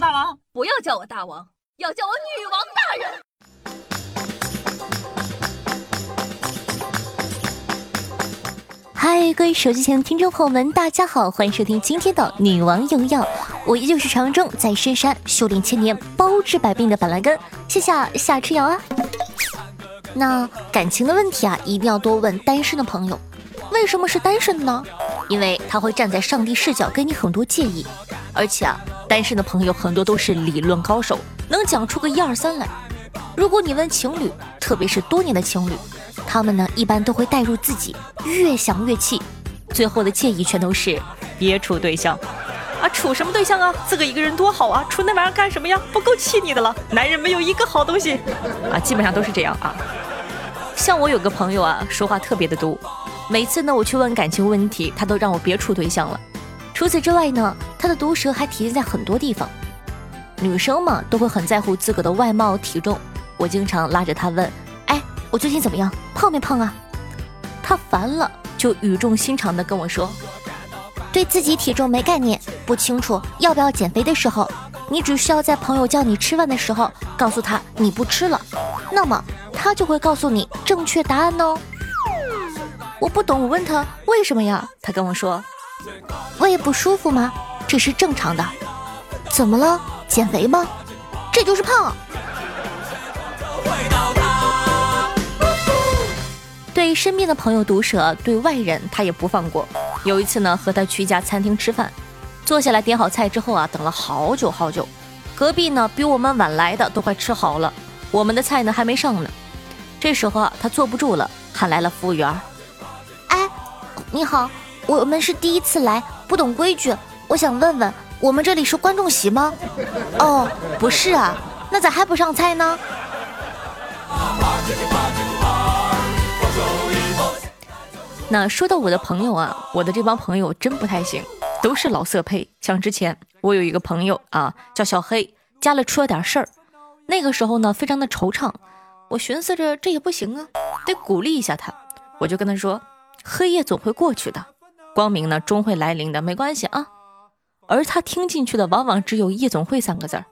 大王，不要叫我大王，要叫我女王大人。嗨，各位手机前的听众朋友们，大家好，欢迎收听今天的《女王用药》，我依旧是长中在深山修炼千年、包治百病的板蓝根，谢谢夏吃瑶啊。那感情的问题啊，一定要多问单身的朋友。为什么是单身的呢？因为他会站在上帝视角给你很多建议，而且啊，单身的朋友很多都是理论高手，能讲出个一二三来。如果你问情侣，特别是多年的情侣，他们呢一般都会带入自己，越想越气，最后的建议全都是别处对象。啊，处什么对象啊？自个一个人多好啊！处那玩意儿干什么呀？不够气你的了？男人没有一个好东西啊，基本上都是这样啊。像我有个朋友啊，说话特别的毒。每次呢，我去问感情问题，他都让我别处对象了。除此之外呢，他的毒舌还体现在很多地方。女生嘛，都会很在乎自个的外貌体重。我经常拉着他问：“哎，我最近怎么样？胖没胖啊？”他烦了，就语重心长地跟我说：“对自己体重没概念，不清楚要不要减肥的时候，你只需要在朋友叫你吃饭的时候，告诉他你不吃了，那么他就会告诉你正确答案哦。”我不懂，我问他为什么呀？他跟我说，胃不舒服吗？这是正常的。怎么了？减肥吗？这就是胖。对身边的朋友毒舌，对外人他也不放过。有一次呢，和他去一家餐厅吃饭，坐下来点好菜之后啊，等了好久好久。隔壁呢，比我们晚来的都快吃好了，我们的菜呢还没上呢。这时候啊，他坐不住了，喊来了服务员。哎你好，我们是第一次来，不懂规矩。我想问问，我们这里是观众席吗？哦，不是啊，那咋还不上菜呢？那说到我的朋友啊，我的这帮朋友真不太行，都是老色胚。像之前我有一个朋友啊，叫小黑，家里出了点事儿，那个时候呢，非常的惆怅。我寻思着这也不行啊，得鼓励一下他，我就跟他说。黑夜总会过去的，光明呢终会来临的，没关系啊。而他听进去的往往只有夜总会三个字儿。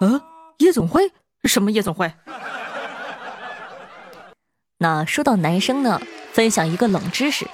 嗯，夜总会？什么夜总会？那说到男生呢，分享一个冷知识，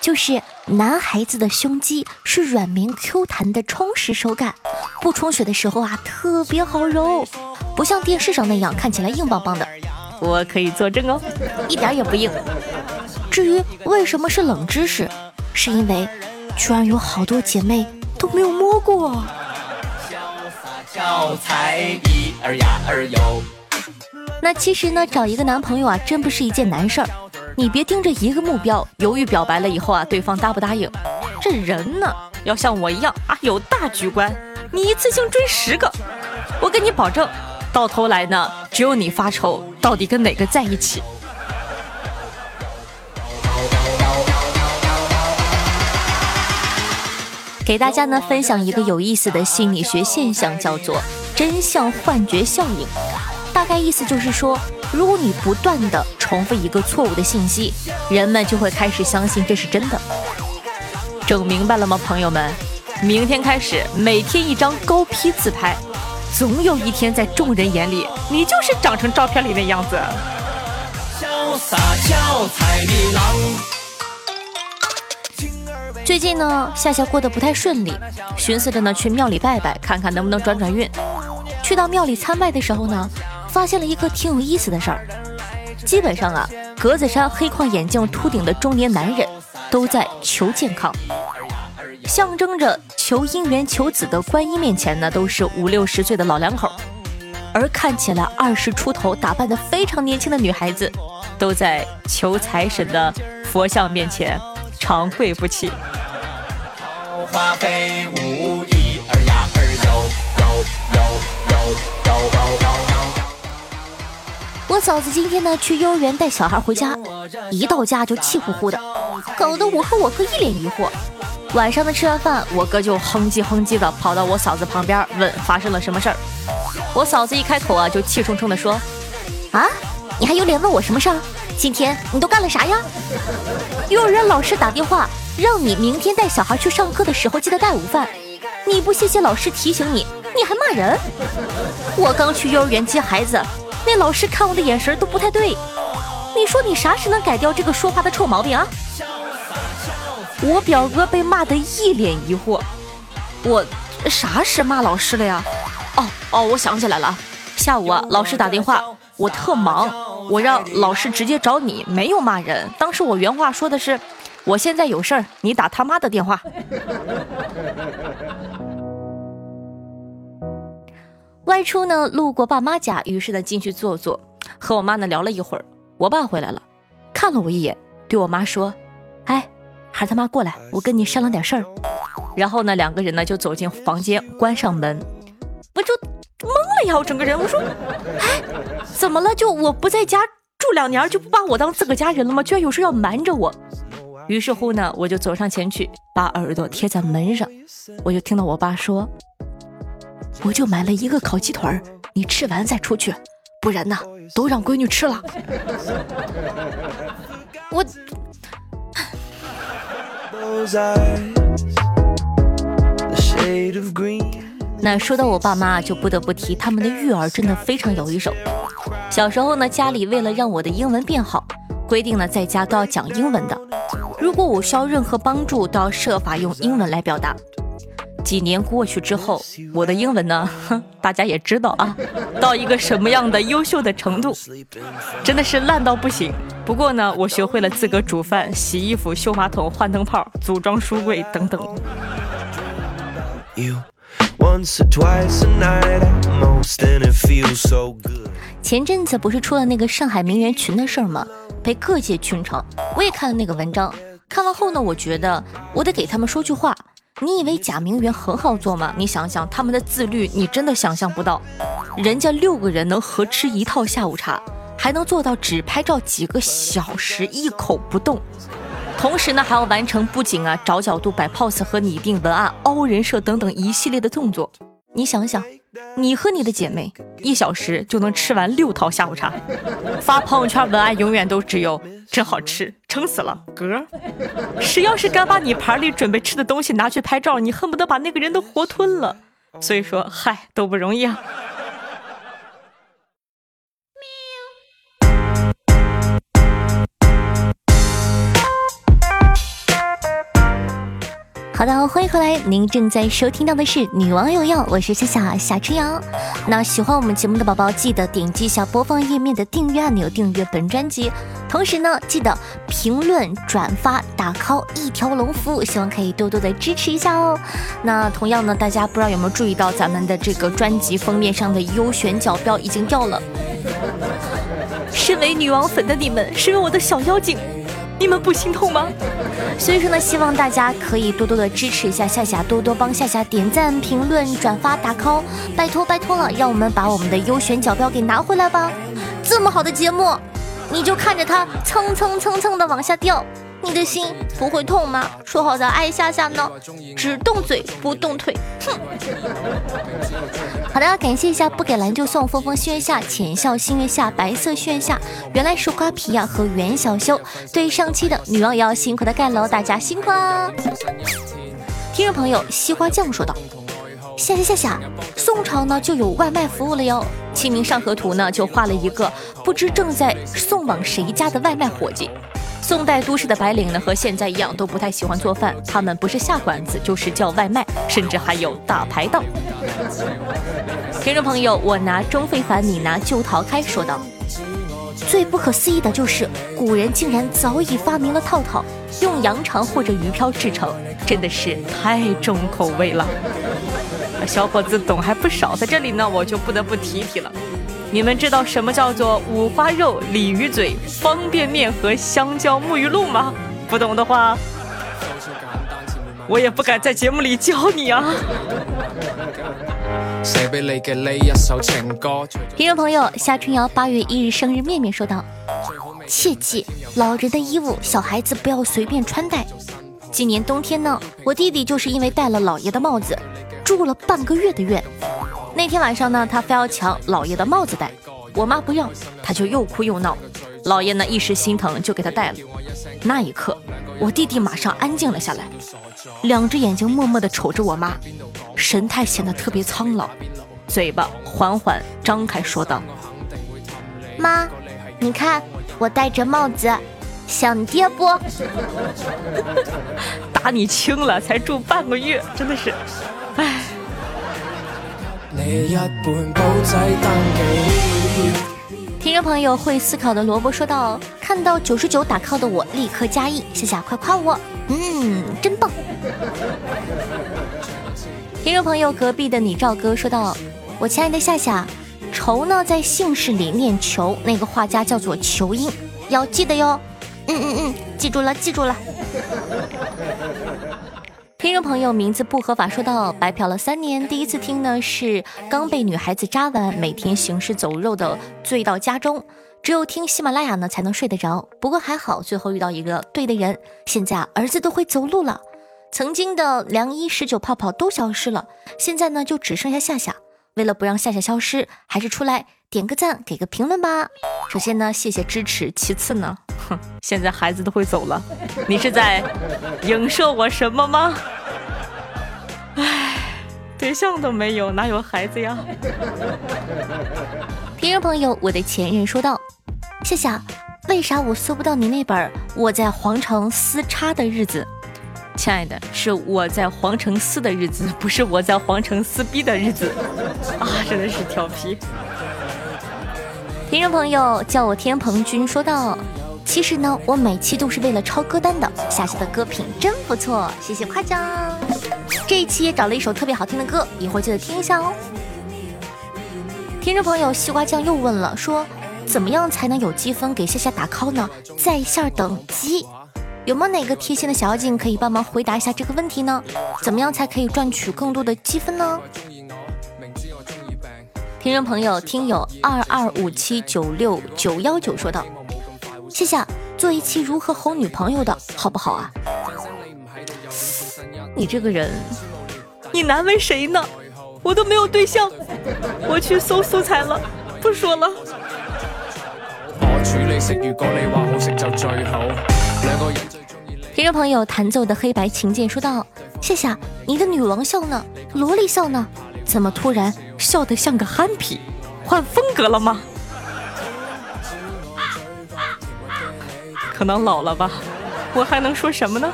就是男孩子的胸肌是软绵 Q 弹的充实手感，不充血的时候啊特别好揉，不像电视上那样看起来硬邦邦的。我可以作证哦，一点也不硬。至于为什么是冷知识，是因为居然有好多姐妹都没有摸过。那其实呢，找一个男朋友啊，真不是一件难事儿。你别盯着一个目标，犹豫表白了以后啊，对方答不答应？这人呢，要像我一样啊，有大局观。你一次性追十个，我跟你保证，到头来呢，只有你发愁，到底跟哪个在一起。给大家呢分享一个有意思的心理学现象，叫做真相幻觉效应。大概意思就是说，如果你不断的重复一个错误的信息，人们就会开始相信这是真的。整明白了吗，朋友们？明天开始，每天一张高 P 自拍，总有一天在众人眼里，你就是长成照片里那样子。潇洒俏彩的郎。最近呢，夏夏过得不太顺利，寻思着呢去庙里拜拜，看看能不能转转运。去到庙里参拜的时候呢，发现了一个挺有意思的事儿。基本上啊，格子衫、黑框眼镜、秃顶的中年男人都在求健康，象征着求姻缘、求子的观音面前呢，都是五六十岁的老两口，而看起来二十出头、打扮的非常年轻的女孩子，都在求财神的佛像面前长跪不起。花飞舞，一儿呀儿哟哟哟哟哟哟哟。我嫂子今天呢去幼儿园带小孩回家，一到家就气呼呼的，搞得我和我哥一脸疑惑。晚上的吃完饭，我哥就哼唧哼唧的跑到我嫂子旁边问发生了什么事儿。我嫂子一开口啊，就气冲冲的说：“啊，你还有脸问我什么事儿？今天你都干了啥呀？幼儿园老师打电话。”让你明天带小孩去上课的时候记得带午饭，你不谢谢老师提醒你，你还骂人？我刚去幼儿园接孩子，那老师看我的眼神都不太对。你说你啥时能改掉这个说话的臭毛病啊？我表哥被骂得一脸疑惑。我啥时骂老师了呀？哦哦，我想起来了，下午啊，老师打电话，我特忙，我让老师直接找你，没有骂人。当时我原话说的是，我现在有事儿，你打他妈的电话。外出呢，路过爸妈家，于是呢进去坐坐，和我妈呢聊了一会儿。我爸回来了，看了我一眼，对我妈说：“哎，孩他妈过来，我跟你商量点事儿。”然后呢，两个人呢就走进房间，关上门，我就懵了呀，我整个人，我说：“哎，怎么了？就我不在家住两年，就不把我当自个家人了吗？居然有事要瞒着我。”于是乎呢，我就走上前去，把耳朵贴在门上，我就听到我爸说。我就买了一个烤鸡腿你吃完再出去，不然呢，都让闺女吃了。我，那说到我爸妈，就不得不提他们的育儿真的非常有一手。小时候呢，家里为了让我的英文变好，规定呢在家都要讲英文的，如果我需要任何帮助，都要设法用英文来表达。几年过去之后，我的英文呢，大家也知道啊，到一个什么样的优秀的程度，真的是烂到不行。不过呢，我学会了自个煮饭、洗衣服、修马桶、换灯泡、组装书柜等等。前阵子不是出了那个上海名媛群的事儿吗？被各界群嘲。我也看了那个文章，看完后呢，我觉得我得给他们说句话。你以为假名媛很好做吗？你想想他们的自律，你真的想象不到。人家六个人能合吃一套下午茶，还能做到只拍照几个小时一口不动，同时呢还要完成布景啊、找角度、摆 pose 和拟定文案、凹人设等等一系列的动作。你想想。你和你的姐妹一小时就能吃完六套下午茶，发朋友圈文案永远都只有真好吃，撑死了，嗝。谁要是敢把你盘里准备吃的东西拿去拍照，你恨不得把那个人都活吞了。所以说，嗨，都不容易啊。的，欢迎回来，您正在收听到的是《女王有药》，我是夏夏夏春瑶。那喜欢我们节目的宝宝，记得点击一下播放页面的订阅按钮，订阅本专辑。同时呢，记得评论、转发、打 call，一条龙服务，希望可以多多的支持一下哦。那同样呢，大家不知道有没有注意到，咱们的这个专辑封面上的优选角标已经掉了。身为女王粉的你们，身为我的小妖精。你们不心痛吗？所以说呢，希望大家可以多多的支持一下夏夏，多多帮夏夏点赞、评论、转发、打 call，拜托拜托了，让我们把我们的优选角标给拿回来吧！这么好的节目，你就看着它蹭蹭蹭蹭的往下掉。你的心不会痛吗？说好的爱夏夏呢？只动嘴不动腿，哼！好的，感谢一下不给蓝就送风风心月下浅笑心月下白色心月下，原来是瓜皮呀和袁小修对上期的女王也要辛苦的盖楼，大家辛苦啊！听众朋友西花酱说道：夏夏夏夏，宋朝呢就有外卖服务了哟，清明上河图呢就画了一个不知正在送往谁家的外卖伙计。宋代都市的白领呢，和现在一样，都不太喜欢做饭。他们不是下馆子，就是叫外卖，甚至还有大排档。听众朋友，我拿钟非凡，你拿旧桃开，说道：最不可思议的就是，古人竟然早已发明了套套，用羊肠或者鱼漂制成，真的是太重口味了。小伙子懂还不少，在这里呢，我就不得不提提了。你们知道什么叫做五花肉、鲤鱼嘴、方便面和香蕉沐浴露吗？不懂的话，我也不敢在节目里教你啊。听众朋友，夏春瑶八月一日生日，面面说道：切记，老人的衣物，小孩子不要随便穿戴。今年冬天呢，我弟弟就是因为戴了老爷的帽子，住了半个月的院。那天晚上呢，他非要抢老爷的帽子戴，我妈不要，他就又哭又闹。老爷呢一时心疼就给他戴了。那一刻，我弟弟马上安静了下来，两只眼睛默默地瞅着我妈，神态显得特别苍老，嘴巴缓缓张开说道：“妈，你看我戴着帽子，像爹不？打你轻了，才住半个月，真的是，”听众朋友会思考的萝卜说道：“看到九十九打 call 的我，立刻加一，夏夏快夸我，嗯，真棒。”听众朋友隔壁的你赵哥说道：“我亲爱的夏夏，愁呢在姓氏里念求，那个画家叫做裘英，要记得哟。嗯嗯嗯，记住了，记住了。”听众朋友名字不合法说到白嫖了三年，第一次听呢是刚被女孩子扎完，每天行尸走肉的醉到家中，只有听喜马拉雅呢才能睡得着。不过还好，最后遇到一个对的人，现在儿子都会走路了，曾经的凉衣十九泡泡都消失了，现在呢就只剩下夏夏。为了不让夏夏消失，还是出来点个赞，给个评论吧。首先呢，谢谢支持。其次呢，哼，现在孩子都会走了，你是在影射我什么吗？唉，对象都没有，哪有孩子呀？听众朋友，我的前任说道：“夏夏，为啥我搜不到你那本我在皇城撕叉的日子？”亲爱的，是我在皇城撕的日子，不是我在皇城撕逼的日子啊！真的是调皮。听众朋友叫我天蓬君说道：“其实呢，我每期都是为了抄歌单的。夏夏的歌品真不错，谢谢夸奖。这一期也找了一首特别好听的歌，一会儿记得听一下哦。听众朋友西瓜酱又问了，说怎么样才能有积分给夏夏打 call 呢？在线等级。有没有哪个贴心的小妖精可以帮忙回答一下这个问题呢？怎么样才可以赚取更多的积分呢？听众朋友，听友二二五七九六九幺九说道：“谢谢，做一期如何哄女朋友的好不好啊？”你这个人，你难为谁呢？我都没有对象，我去搜素材了，不说了。听众朋友弹奏的黑白琴键说道：“谢谢你的女王笑呢，萝莉笑呢，怎么突然笑得像个憨皮？换风格了吗？可能老了吧，我还能说什么呢？”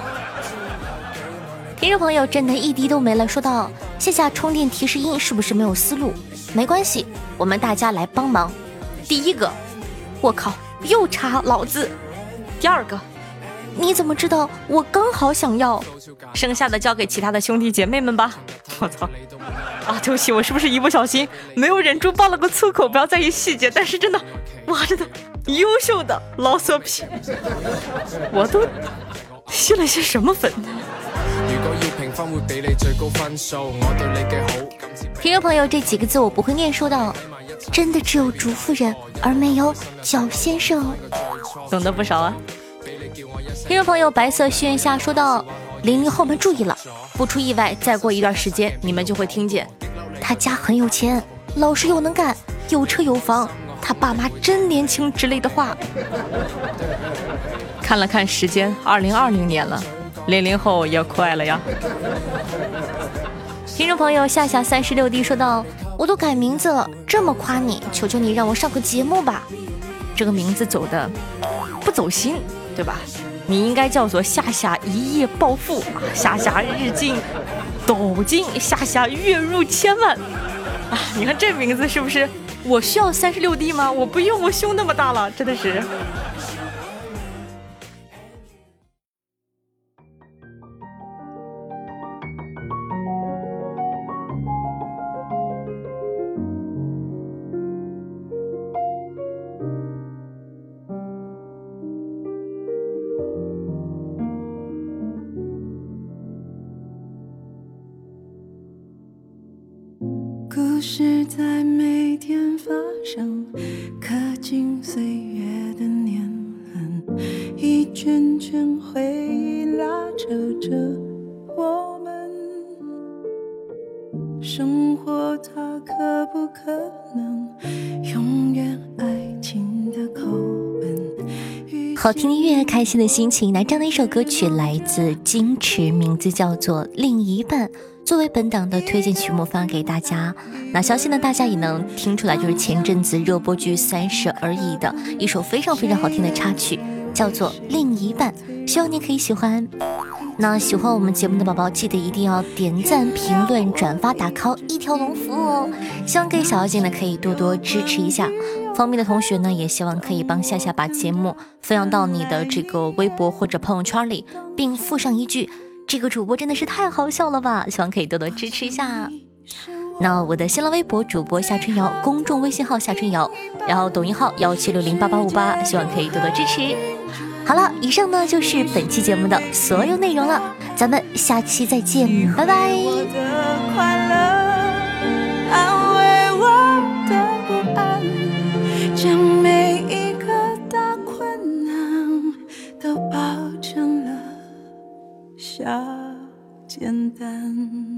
听众朋友真的一滴都没了，说道：“谢谢充电提示音是不是没有思路？没关系，我们大家来帮忙。第一个，我靠，又插老子。第二个。”你怎么知道我刚好想要？剩下的交给其他的兄弟姐妹们吧。我操！啊，对不起，我是不是一不小心没有忍住爆了个粗口？不要在意细节。但是真的，哇，真的优秀的老色批，我都吸了些什么粉？听众朋友，这几个字我不会念，说到真的只有竹夫人，而没有脚先生。懂得不少啊。听众朋友，白色虚言下说到：“零零后们注意了，不出意外，再过一段时间，你们就会听见他家很有钱，老实又能干，有车有房，他爸妈真年轻之类的话。”看了看时间，二零二零年了，零零后也快了呀。听众朋友，夏夏三十六弟说道：“我都改名字了，这么夸你，求求你让我上个节目吧。”这个名字走的不走心。对吧？你应该叫做夏夏一夜暴富，夏夏日进斗金，夏夏月入千万啊！你看这名字是不是？我需要三十六 D 吗？我不用，我胸那么大了，真的是。在每天发生，刻进岁月的年轮，一圈圈回忆拉扯着我们。生活它可不可好听的音乐，开心的心情。那这样的一首歌曲来自矜持，名字叫做《另一半》，作为本档的推荐曲目发给大家。那相信呢，大家也能听出来，就是前阵子热播剧《三十而已》的一首非常非常好听的插曲，叫做《另一半》，希望你可以喜欢。那喜欢我们节目的宝宝，记得一定要点赞、评论、转发、打 call，一条龙服务哦。希望各位小妖精呢，可以多多支持一下。方便的同学呢，也希望可以帮夏夏把节目分享到你的这个微博或者朋友圈里，并附上一句：“这个主播真的是太好笑了吧！”希望可以多多支持一下。那我的新浪微博主播夏春瑶，公众微信号夏春瑶，然后抖音号幺七六零八八五八，希望可以多多支持。好了，以上呢就是本期节目的所有内容了，咱们下期再见，拜拜。う。